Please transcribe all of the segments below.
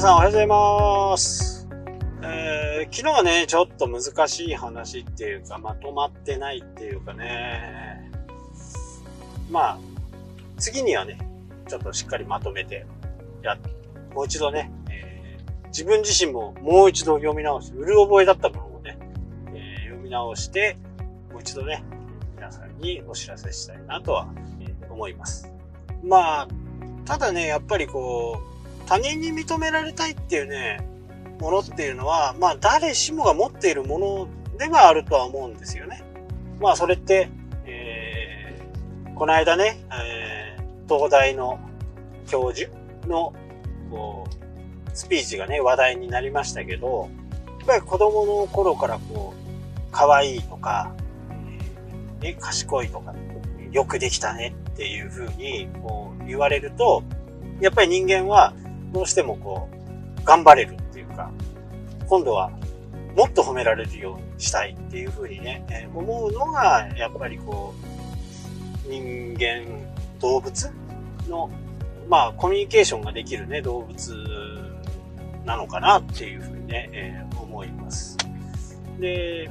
皆さんおはようございます。えー、昨日はね、ちょっと難しい話っていうか、まとまってないっていうかね、まあ、次にはね、ちょっとしっかりまとめて、や、もう一度ね、えー、自分自身ももう一度読み直して、うる覚えだったものをね、えー、読み直して、もう一度ね、皆さんにお知らせしたいなとは、え、思います。まあ、ただね、やっぱりこう、他人に認められたいっていうね、ものっていうのは、まあ誰しもが持っているものではあるとは思うんですよね。まあそれって、えー、この間ね、えー、東大の教授のこうスピーチがね、話題になりましたけど、やっぱり子供の頃からこう、可愛いとか、え、賢いとか、よくできたねっていうふうにこう言われると、やっぱり人間はどうしてもこう、頑張れるっていうか、今度はもっと褒められるようにしたいっていうふうにね、えー、思うのが、やっぱりこう、人間、動物の、まあ、コミュニケーションができるね、動物なのかなっていうふうにね、えー、思います。で、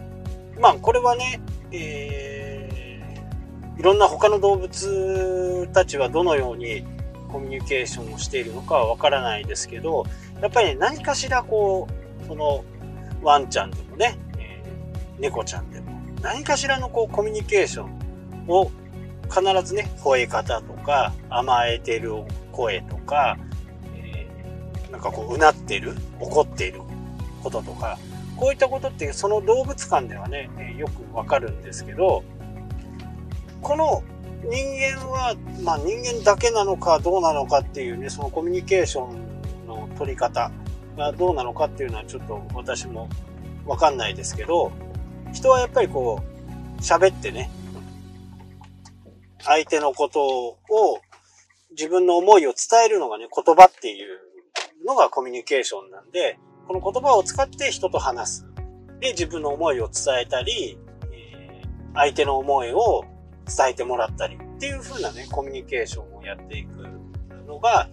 まあ、これはね、えーいろんな他の動物たちはどのようにコミュニケーションをしているのかはわからないですけど、やっぱり、ね、何かしらこう、そのワンちゃんでもね、えー、猫ちゃんでも、何かしらのこうコミュニケーションを必ずね、吠え方とか、甘えてる声とか、えー、なんかこう、うなってる、怒っていることとか、こういったことってその動物館ではね、よくわかるんですけど、この人間は、まあ人間だけなのかどうなのかっていうね、そのコミュニケーションの取り方がどうなのかっていうのはちょっと私もわかんないですけど、人はやっぱりこう、喋ってね、相手のことを、自分の思いを伝えるのがね、言葉っていうのがコミュニケーションなんで、この言葉を使って人と話す。で、自分の思いを伝えたり、えー、相手の思いを伝えてもらったりっていう風なね、コミュニケーションをやっていくのが、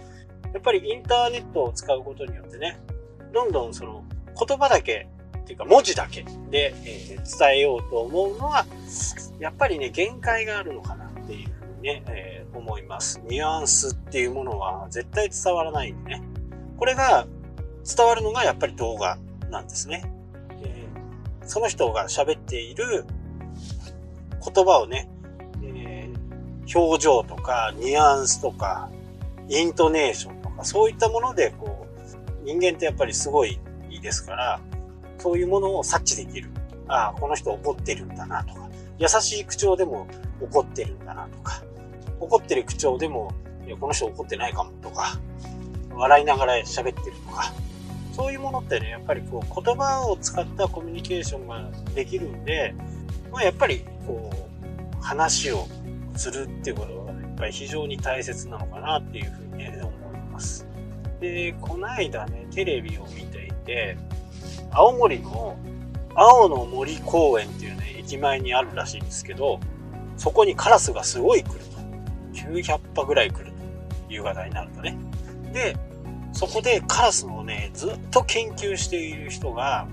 やっぱりインターネットを使うことによってね、どんどんその言葉だけっていうか文字だけで、えー、伝えようと思うのは、やっぱりね、限界があるのかなっていうふうにね、えー、思います。ニュアンスっていうものは絶対伝わらないんでね。これが伝わるのがやっぱり動画なんですね。えー、その人が喋っている言葉をね、表情とか、ニュアンスとか、イントネーションとか、そういったもので、こう、人間ってやっぱりすごいいいですから、そういうものを察知できる。ああ、この人怒ってるんだなとか、優しい口調でも怒ってるんだなとか、怒ってる口調でも、いや、この人怒ってないかもとか、笑いながら喋ってるとか、そういうものってね、やっぱりこう、言葉を使ったコミュニケーションができるんで、まあ、やっぱり、こう、話をするっていうことが、やっぱり非常に大切なのかなっていうふうに、ね、思います。で、この間ね、テレビを見ていて、青森の青の森公園っていうね、駅前にあるらしいんですけど、そこにカラスがすごい来ると。900羽ぐらい来ると。夕方になるとね。で、そこでカラスのね、ずっと研究している人が、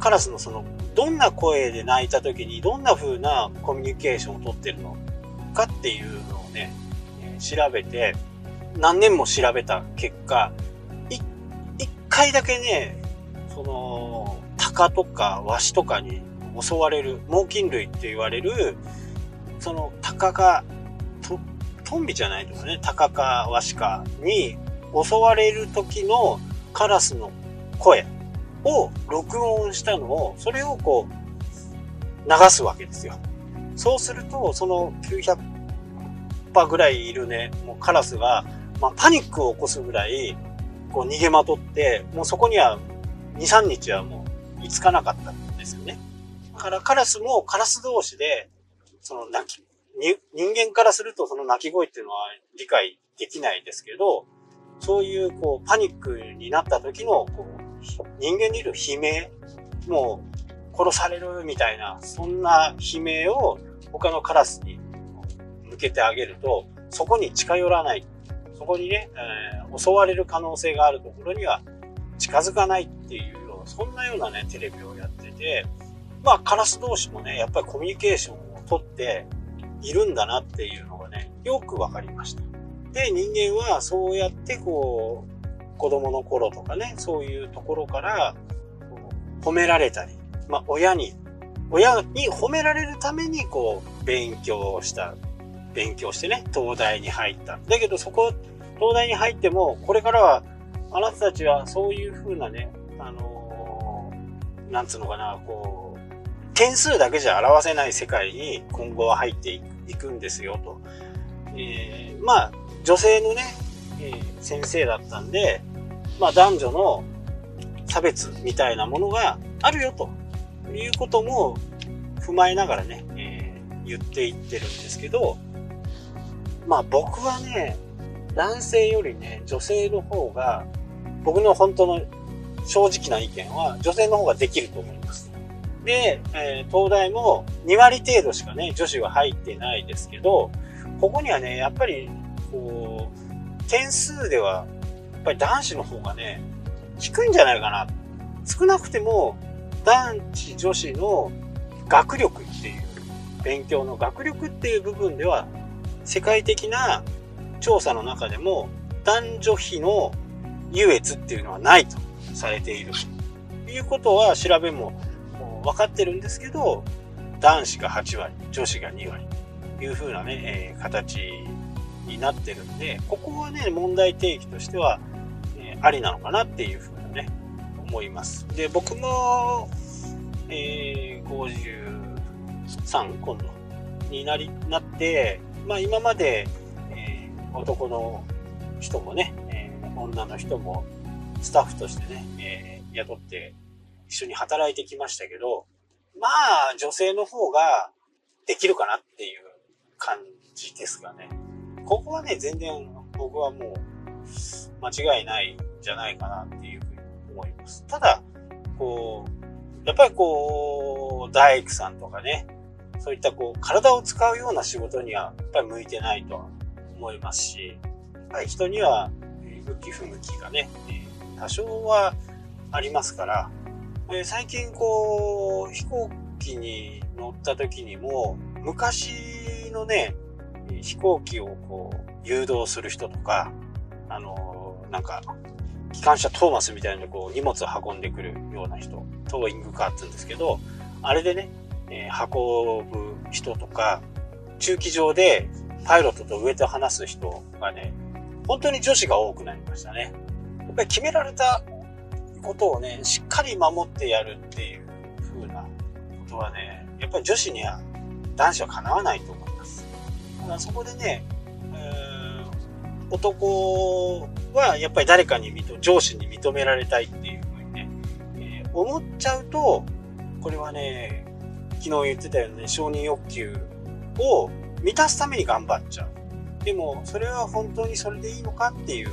カラスのその、どんな声で鳴いた時にどんな風なコミュニケーションをとってるのかっていうのをね、調べて、何年も調べた結果、一回だけね、その、鷹とかワシとかに襲われる、猛禽類って言われる、その鷹が、と、トンビじゃないですね、鷹かワシかに襲われる時のカラスの声を録音したのを、それをこう、流すわけですよ。そうすると、その900羽ぐらいいるね、もうカラスが、まあ、パニックを起こすぐらい、こう逃げまとって、もうそこには2、3日はもう居つかなかったんですよね。だからカラスもカラス同士で、その泣き、人間からするとその鳴き声っていうのは理解できないですけど、そういうこうパニックになった時のこう人間にいる悲鳴、もう殺されるみたいな、そんな悲鳴を他のカラスに向けてあげると、そこに近寄らない。そこにね、えー、襲われる可能性があるところには近づかないっていうような、そんなようなね、テレビをやってて、まあ、カラス同士もね、やっぱりコミュニケーションをとっているんだなっていうのがね、よくわかりました。で、人間はそうやってこう、子供の頃とかね、そういうところから、褒められたり、まあ、親に、親に褒められるために、こう、勉強した、勉強してね、東大に入った。だけどそこ、東大に入っても、これからは、あなたたちはそういう風なね、あのー、なんつうのかな、こう、点数だけじゃ表せない世界に今後は入っていくんですよ、と。えー、まあ、女性のね、えー、先生だったんで、まあ男女の差別みたいなものがあるよということも踏まえながらね、えー、言っていってるんですけど、まあ僕はね、男性よりね、女性の方が、僕の本当の正直な意見は女性の方ができると思います。で、えー、東大も2割程度しかね、女子は入ってないですけど、ここにはね、やっぱり、こう、点数では、やっぱり男子の方がね、低いんじゃないかな。少なくても、男子女子の学力っていう、勉強の学力っていう部分では、世界的な調査の中でも、男女比の優越っていうのはないとされている。ということは調べも分かってるんですけど、男子が8割、女子が2割と。いう風なね、えー、形になってるんで、ここはね、問題提起としては、え、ありなのかなっていう風なね、思います。で、僕も、えー、53今度になり、なって、まあ今まで、えー、男の人もね、えー、女の人もスタッフとしてね、えー、雇って一緒に働いてきましたけど、まあ女性の方ができるかなっていう感じですがね。ここはね、全然僕はもう間違いないんじゃないかなって思います。ただ、こう、やっぱりこう、大工さんとかね、そういったこう、体を使うような仕事にはやっぱり向いてないとは思いますし、やっぱり人には向き不向きがね、多少はありますから、最近こう、飛行機に乗った時にも、昔のね、飛行機をこう、誘導する人とか、あの、なんか、機関車トーマスみたいなこう荷物を運んでくるような人、トーイングカーって言うんですけど、あれでね、えー、運ぶ人とか、中機場でパイロットと上と話す人がね、本当に女子が多くなりましたね。やっぱり決められたことをね、しっかり守ってやるっていう風なことはね、やっぱり女子には男子はかなわないと思います。だからそこでね、えー、男はやっぱり誰かに上司に認められたいっていうふうにね、えー、思っちゃうと、これはね、昨日言ってたよね、承認欲求を満たすために頑張っちゃう。でも、それは本当にそれでいいのかっていう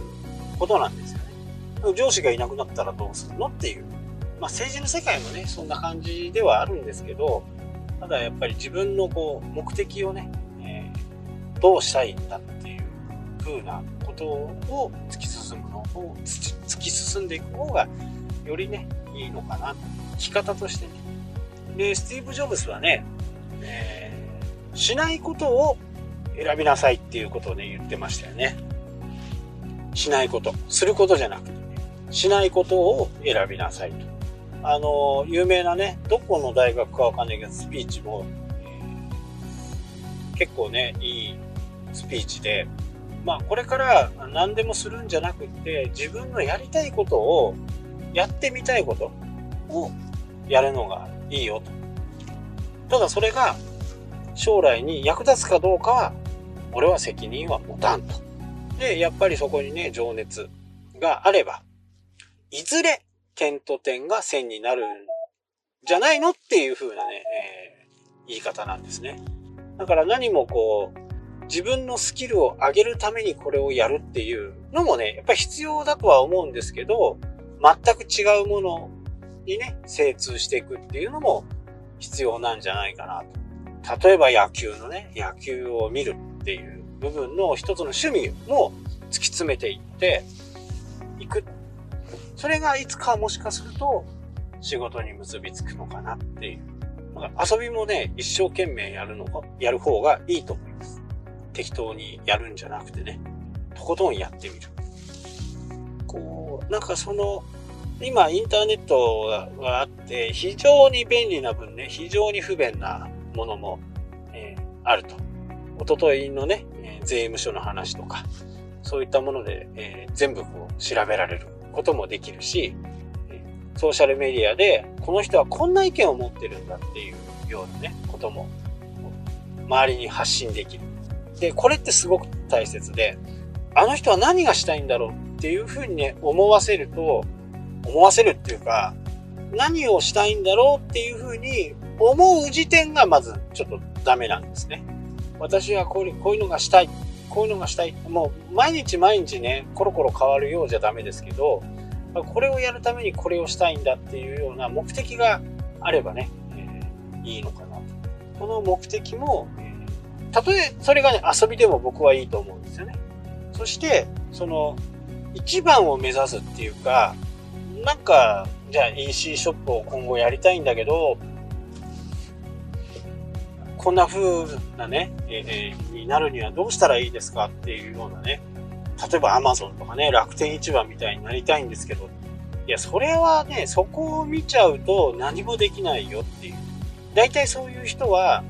ことなんですよね。上司がいなくなったらどうするのっていう。まあ政治の世界もね、そんな感じではあるんですけど、ただやっぱり自分のこう目的をね、えー、どうしたいんだっていう風なことを突き進むのを突き進んでいく方がよりねいいのかな生き方としてね。でスティーブ・ジョブズはね、えー、しないことを選びなさいっていうことをね言ってましたよね。しないこと。することじゃなくて、ね、しないことを選びなさいと。あの、有名なね、どこの大学かわかんないけど、スピーチも、えー、結構ね、いいスピーチで、まあ、これから何でもするんじゃなくって、自分のやりたいことを、やってみたいことをやるのがいいよと。ただそれが、将来に役立つかどうかは、俺は責任は持たんと。で、やっぱりそこにね、情熱があれば、いずれ点と点が線になるんじゃないのっていう風なね、えー、言い方なんですね。だから何もこう、自分のスキルを上げるためにこれをやるっていうのもね、やっぱり必要だとは思うんですけど、全く違うものにね、精通していくっていうのも必要なんじゃないかなと。例えば野球のね、野球を見るっていう部分の一つの趣味も突き詰めていっていくそれがいつかもしかすると仕事に結びつくのかなっていう。遊びもね、一生懸命やるのやる方がいいと思います。適当にやるんじゃなくてね、とことんやってみる。こう、なんかその、今インターネットがあって非常に便利な分ね、非常に不便なものも、えー、あると。おとといのね、えー、税務署の話とか、そういったもので、えー、全部こう調べられることもできるし、ソーシャルメディアで、この人はこんな意見を持ってるんだっていうようなね、ことも、周りに発信できる。で、これってすごく大切で、あの人は何がしたいんだろうっていうふうにね、思わせると、思わせるっていうか、何をしたいんだろうっていうふうに思う時点がまずちょっとダメなんですね。私はこうこういうのがしたい。こういうのがしたい。もう毎日毎日ね、コロコロ変わるようじゃダメですけど、これをやるためにこれをしたいんだっていうような目的があればね、えー、いいのかなと。この目的も、え、たとえそれがね、遊びでも僕はいいと思うんですよね。そして、その、一番を目指すっていうか、なんか、じゃあ EC ショップを今後やりたいんだけど、こんな風なね、えー、になるにはどうしたらいいですかっていうようなね、例えば Amazon とかね、楽天市場みたいになりたいんですけど、いや、それはね、そこを見ちゃうと何もできないよっていう。大体そういう人は、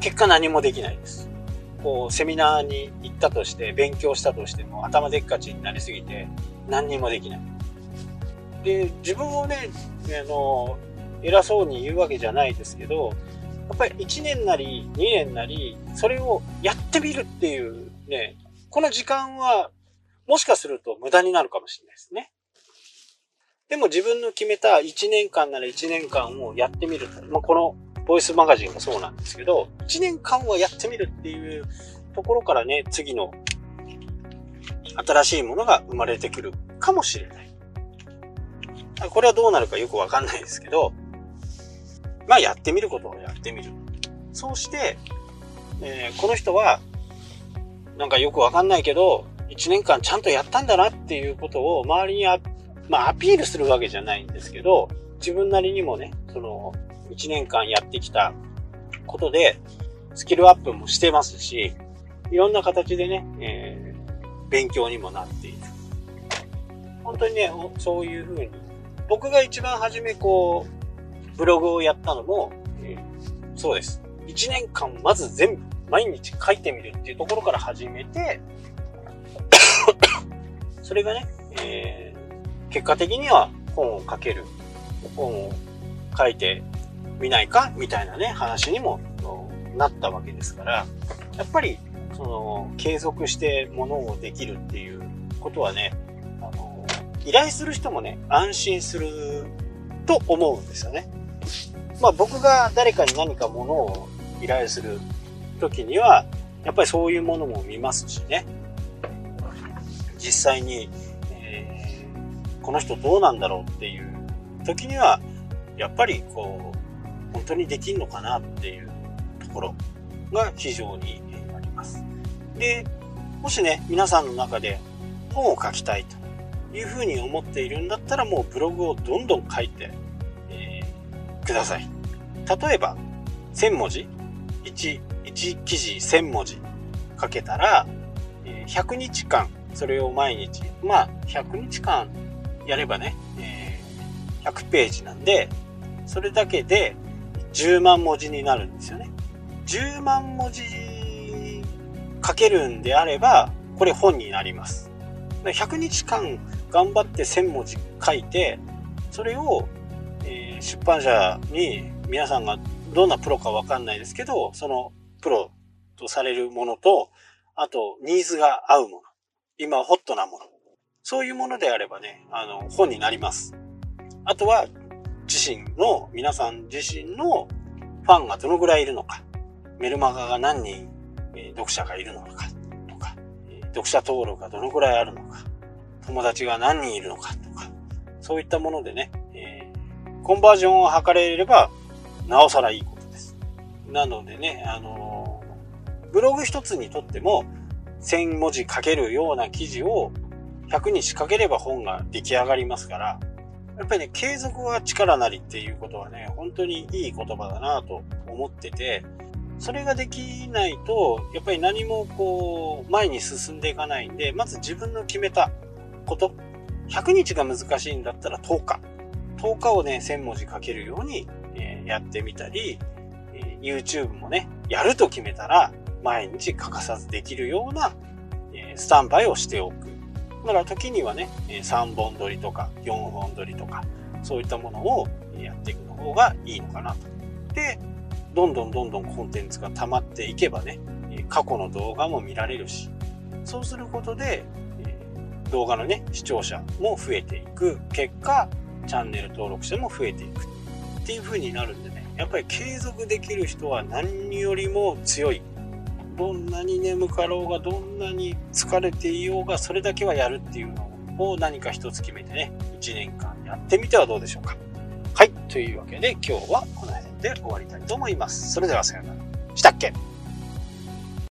結果何もできないです。こう、セミナーに行ったとして、勉強したとしても、頭でっかちになりすぎて、何にもできない。で、自分をね、あの、偉そうに言うわけじゃないですけど、やっぱり1年なり2年なり、それをやってみるっていうね、この時間はもしかすると無駄になるかもしれないですね。でも自分の決めた1年間なら1年間をやってみる。まあ、このボイスマガジンもそうなんですけど、1年間はやってみるっていうところからね、次の新しいものが生まれてくるかもしれない。これはどうなるかよくわかんないですけど、まあやってみることをやってみる。そうして、えー、この人は、なんかよくわかんないけど、1年間ちゃんとやったんだなっていうことを周りにあ、まあ、アピールするわけじゃないんですけど、自分なりにもね、その、1年間やってきたことで、スキルアップもしてますし、いろんな形でね、えー、勉強にもなっている。本当にね、そういうふうに、僕が一番初めこう、ブログをやったのも、えー、そうです。1年間まず全部、毎日書いてみるっていうところから始めて、それがね、えー、結果的には本を書ける、本を書いてみないかみたいなね、話にもなったわけですから、やっぱり、その、継続してものをできるっていうことはね、あの、依頼する人もね、安心すると思うんですよね。まあ僕が誰かに何かものを依頼する時には、やっぱりそういうものも見ますしね。実際に、えー、この人どうなんだろうっていう時には、やっぱりこう、本当にできんのかなっていうところが非常にあります。で、もしね、皆さんの中で本を書きたいというふうに思っているんだったらもうブログをどんどん書いて、えー、ください。例えば、1000文字？1, 1記事1000文字書けたら、100日間それを毎日、まあ、100日間やればね、え、100ページなんで、それだけで10万文字になるんですよね。10万文字書けるんであれば、これ本になります。100日間頑張って1000文字書いて、それを、えー、出版社に皆さんがどんなプロかわかんないですけど、そのプロとされるものと、あとニーズが合うもの。今ホットなもの。そういうものであればね、あの、本になります。あとは、自身の、皆さん自身のファンがどのぐらいいるのか、メルマガが何人、え、読者がいるのか、とか、え、読者登録がどのぐらいあるのか、友達が何人いるのか、とか、そういったものでね、えー、コンバージョンを図れれば、なおさらいいことです。なのでね、あのブログ一つにとっても、1000文字書けるような記事を100日かければ本が出来上がりますから、やっぱりね、継続は力なりっていうことはね、本当にいい言葉だなと思ってて、それができないと、やっぱり何もこう、前に進んでいかないんで、まず自分の決めたこと、100日が難しいんだったら10日。10日をね、1000文字書けるように、え、やってみたり、え、YouTube もね、やると決めたら、毎日欠かさずできるような、え、スタンバイをしておく。だから時にはね、3本撮りとか4本撮りとか、そういったものをやっていくの方がいいのかなと。で、どんどんどんどんコンテンツが溜まっていけばね、過去の動画も見られるし、そうすることで、動画のね、視聴者も増えていく結果、チャンネル登録者も増えていくっていう風になるんでね、やっぱり継続できる人は何よりも強い。どんなに眠かろうが、どんなに疲れていようが、それだけはやるっていうのを何か一つ決めてね、1年間やってみてはどうでしょうか。はい。というわけで今日はこの辺で終わりたいと思います。それではさようなら。したっけ？